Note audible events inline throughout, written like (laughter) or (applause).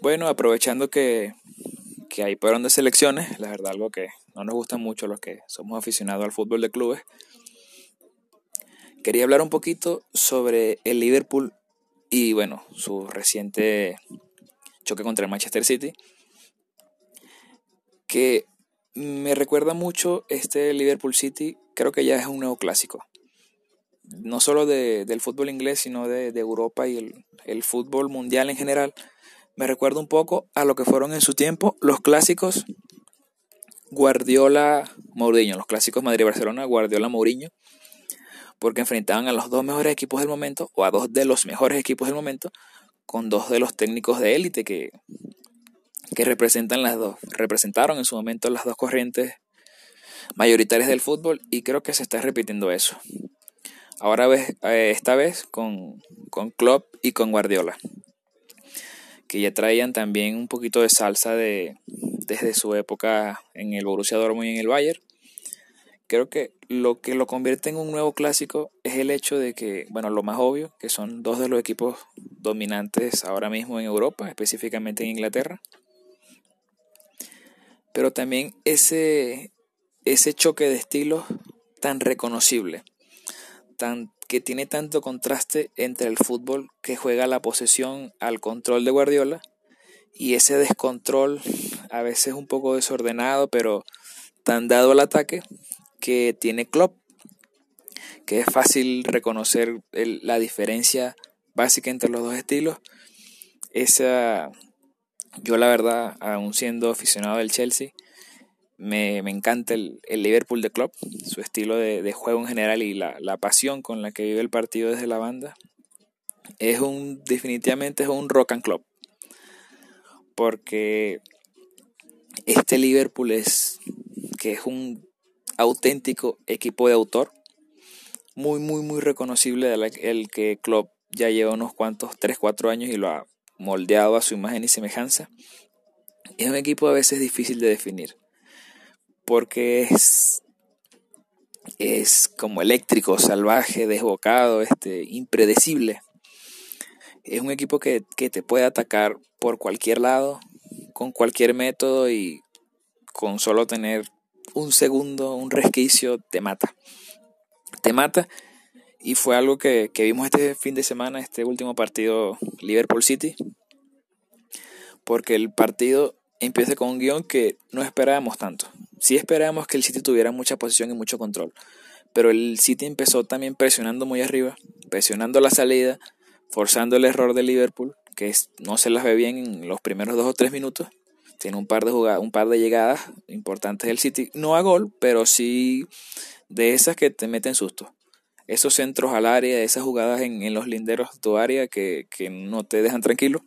Bueno, aprovechando que, que hay fueron de selecciones, la verdad algo que no nos gusta mucho los que somos aficionados al fútbol de clubes, quería hablar un poquito sobre el Liverpool y bueno, su reciente choque contra el Manchester City, que me recuerda mucho este Liverpool City, creo que ya es un nuevo clásico. No solo de, del fútbol inglés, sino de, de Europa y el, el, fútbol mundial en general. Me recuerda un poco a lo que fueron en su tiempo los clásicos Guardiola-Mourinho, los clásicos Madrid-Barcelona, Guardiola-Mourinho, porque enfrentaban a los dos mejores equipos del momento, o a dos de los mejores equipos del momento, con dos de los técnicos de élite que, que representan las dos, representaron en su momento las dos corrientes mayoritarias del fútbol y creo que se está repitiendo eso. Ahora ves, eh, esta vez con, con Klopp y con Guardiola, que ya traían también un poquito de salsa de, desde su época en el Borussia Dortmund y en el Bayern. Creo que lo que lo convierte en un nuevo clásico es el hecho de que, bueno, lo más obvio, que son dos de los equipos dominantes ahora mismo en Europa, específicamente en Inglaterra pero también ese, ese choque de estilos tan reconocible, tan, que tiene tanto contraste entre el fútbol que juega la posesión al control de Guardiola y ese descontrol a veces un poco desordenado, pero tan dado al ataque que tiene Klopp, que es fácil reconocer la diferencia básica entre los dos estilos. Esa, yo la verdad, aún siendo aficionado del Chelsea, me, encanta el, Liverpool de club, su estilo de, juego en general y la, la, pasión con la que vive el partido desde la banda. Es un, definitivamente es un rock and club. Porque este Liverpool es, que es un auténtico equipo de autor, muy, muy, muy reconocible, el que Klopp ya lleva unos cuantos, 3, 4 años y lo ha moldeado a su imagen y semejanza. Es un equipo a veces difícil de definir, porque es, es como eléctrico, salvaje, desbocado, este, impredecible. Es un equipo que, que te puede atacar por cualquier lado, con cualquier método y con solo tener un segundo, un resquicio, te mata. Te mata y fue algo que, vimos este fin de semana, este último partido Liverpool City. Porque el partido empieza con un guion que no esperábamos tanto. Sí esperábamos que el City tuviera mucha posición y mucho control. Pero el City empezó también presionando muy arriba, presionando la salida, forzando el error de Liverpool, que no se las ve bien en los primeros dos o tres minutos. Tiene un par de jugadas, un par de llegadas importantes del City. No a gol, pero sí de esas que te meten susto esos centros al área, esas jugadas en, los linderos de tu área que, no te dejan tranquilo.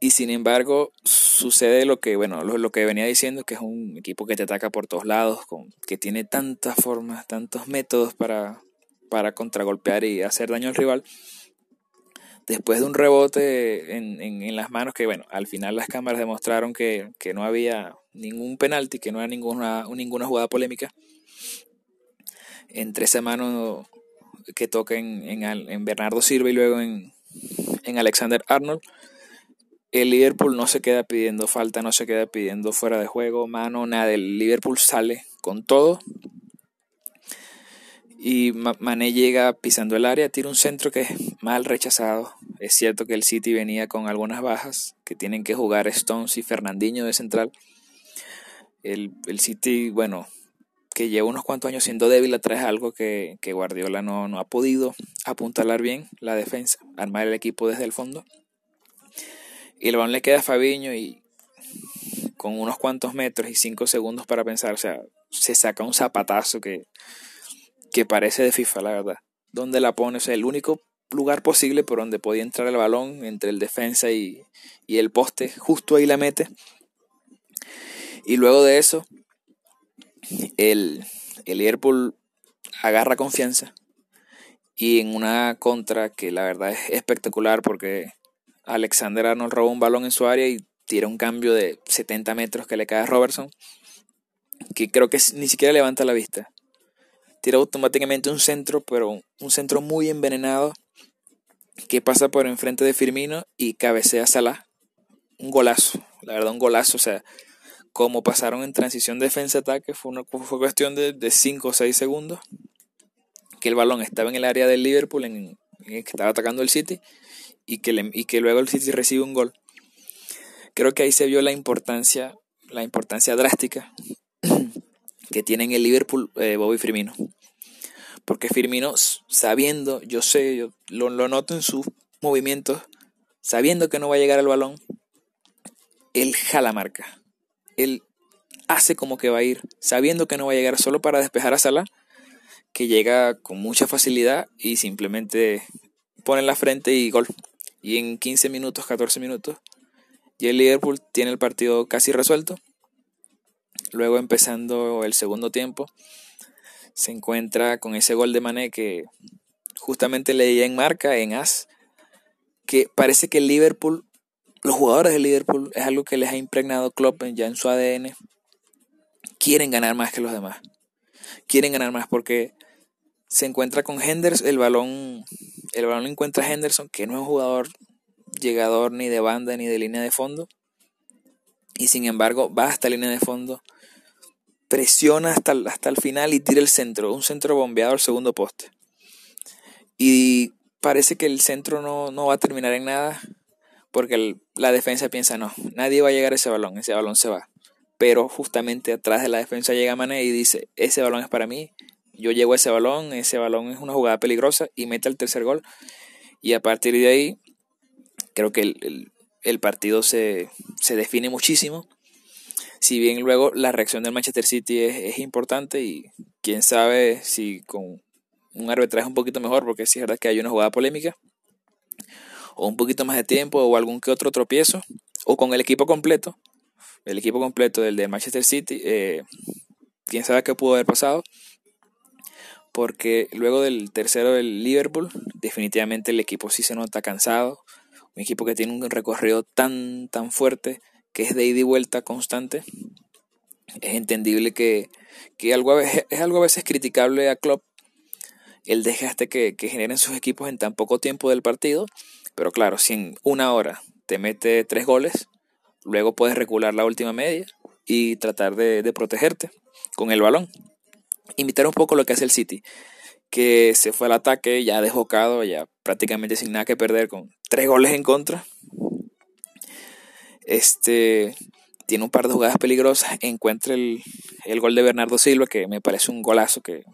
Y sin embargo, sucede lo que, bueno, lo, que venía diciendo, que es un equipo que te ataca por todos lados, con, que tiene tantas formas, tantos métodos para, para contragolpear y hacer daño al rival. Después de un rebote en, en, las manos, que bueno, al final las cámaras demostraron que, que no había ningún penalti, que no era ninguna, ninguna jugada polémica entre esa mano que toca en, en, Bernardo Silva y luego en, en Alexander Arnold. El Liverpool no se queda pidiendo falta, no se queda pidiendo fuera de juego, mano, nada. El Liverpool sale con todo. Y Mané llega pisando el área, tira un centro que es mal rechazado. Es cierto que el City venía con algunas bajas, que tienen que jugar Stones y Fernandinho de central. El, el City, bueno, que lleva unos cuantos años siendo débil atrás algo que, Guardiola no, no, ha podido apuntalar bien la defensa, armar el equipo desde el fondo. Y el balón le queda a Fabiño y con unos cuantos metros y cinco segundos para pensar, o sea, se saca un zapatazo que, que parece de FIFA, la verdad. Donde la pone, o sea, el único lugar posible por donde podía entrar el balón entre el defensa y, y el poste, justo ahí la mete. Y luego de eso, el, Liverpool agarra confianza y en una contra que la verdad es espectacular porque Alexander Arnold roba un balón en su área y tira un cambio de 70 metros que le cae a Robertson, que creo que ni siquiera levanta la vista. Tira automáticamente un centro, pero un centro muy envenenado que pasa por enfrente de Firmino y cabecea Salah. un golazo, la verdad un golazo, o sea, como pasaron en transición defensa-ataque, fue, una, fue cuestión de 5 o 6 segundos, que el balón estaba en el área del Liverpool, en, que estaba atacando el City, y que, y que luego el City recibe un gol. Creo que ahí se vio la importancia, la importancia drástica (clears throat) que tiene en el Liverpool eh, Bobby Firmino. Porque Firmino, sabiendo, yo sé, yo lo, lo noto en sus movimientos, sabiendo que no va a llegar al balón, él jala marca. Él hace como que va a ir, sabiendo que no va a llegar solo para despejar a Salah, que llega con mucha facilidad y simplemente pone la frente y gol. Y en 15 minutos, 14 minutos, y el Liverpool tiene el partido casi resuelto. Luego empezando el segundo tiempo, se encuentra con ese gol de Mané que justamente leía en marca, en As, que parece que el Liverpool, los jugadores del Liverpool, es algo que les ha impregnado Klopp ya en su ADN. Quieren ganar más que los demás. Quieren ganar más porque se encuentra con Henderson, el balón, el balón lo encuentra a Henderson, que no es un jugador llegador ni de banda ni de línea de fondo. Y sin embargo va hasta línea de fondo, presiona hasta, hasta el final y tira el centro, un centro bombeado al segundo poste. Y parece que el centro no, no va a terminar en nada porque la defensa piensa, no, nadie va a llegar a ese balón, ese balón se va. Pero justamente atrás de la defensa llega Mané y dice, ese balón es para mí, yo llego a ese balón, ese balón es una jugada peligrosa y mete el tercer gol. Y a partir de ahí, creo que el, partido se, define muchísimo. Si bien luego la reacción del Manchester City es, es importante y quién sabe si con un arbitraje un poquito mejor, porque si es verdad que hay una jugada polémica, o un poquito más de tiempo, o algún que otro tropiezo, o con el equipo completo, el equipo completo del de Manchester City, eh, quién sabe qué pudo haber pasado, porque luego del tercero del Liverpool, definitivamente el equipo sí se nota cansado, un equipo que tiene un recorrido tan, tan fuerte, que es de ida y vuelta constante, es entendible que, que algo (laughs) es algo a veces criticable a Klopp el desgaste que, que generen sus equipos en tan poco tiempo del partido. Pero claro, si en una hora te mete tres goles, luego puedes recular la última media y tratar de, protegerte con el balón. Imitar un poco lo que hace el City, que se fue al ataque ya desbocado, ya prácticamente sin nada que perder, con tres goles en contra. Este tiene un par de jugadas peligrosas, encuentra el, el gol de Bernardo Silva, que me parece un golazo que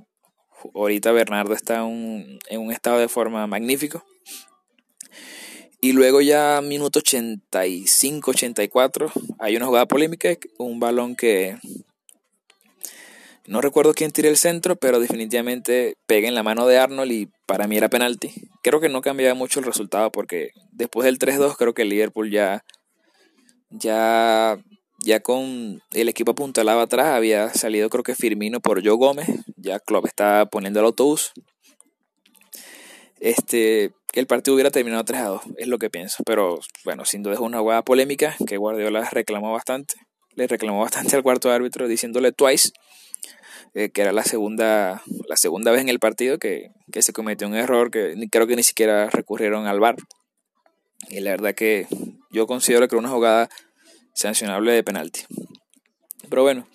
ahorita Bernardo está en un estado de forma magnífico. Y luego ya minuto 85-84 hay una jugada polémica, un balón que no recuerdo quién tiró el centro, pero definitivamente pega en la mano de Arnold y para mí era penalti. Creo que no cambiaba mucho el resultado porque después del 3-2 creo que el Liverpool ya ya ya con el equipo apuntalado atrás había salido creo que Firmino por Joe Gómez, ya Klopp está poniendo el autobús. Este, el partido hubiera terminado 3 a 2, es lo que pienso. Pero bueno, sin duda es una jugada polémica que Guardiola reclamó bastante. Le reclamó bastante al cuarto árbitro diciéndole twice eh, que era la segunda, la segunda vez en el partido que, que se cometió un error que creo que ni siquiera recurrieron al VAR. Y la verdad que yo considero que era una jugada sancionable de penalti. Pero bueno,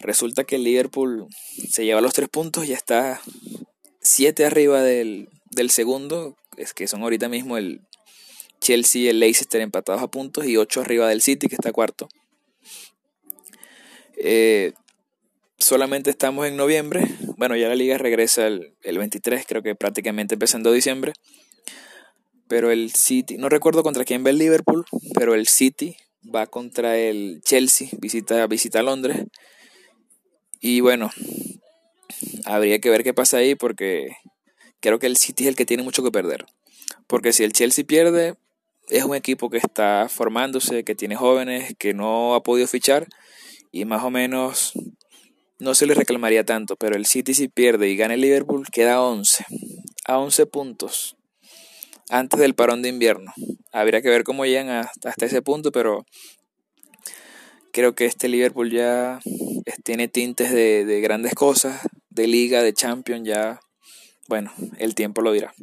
resulta que el Liverpool se lleva los tres puntos, ya está siete arriba del, segundo, es que son ahorita mismo el Chelsea y el Leicester empatados a puntos y ocho arriba del City que está cuarto. Eh, solamente estamos en noviembre, bueno ya la liga regresa el, el 23, creo que prácticamente empezando diciembre, pero el City, no recuerdo contra quién va el Liverpool, pero el City va contra el Chelsea, visita, visita Londres. Y bueno, habría que ver qué pasa ahí porque creo que el City es el que tiene mucho que perder. Porque si el Chelsea pierde, es un equipo que está formándose, que tiene jóvenes, que no ha podido fichar y más o menos no se le reclamaría tanto. Pero el City si pierde y gana el Liverpool, queda a 11. A 11 puntos antes del parón de invierno. Habría que ver cómo llegan hasta, ese punto, pero creo que este Liverpool ya tiene tintes de, de grandes cosas, de liga, de champion, ya, bueno, el tiempo lo dirá.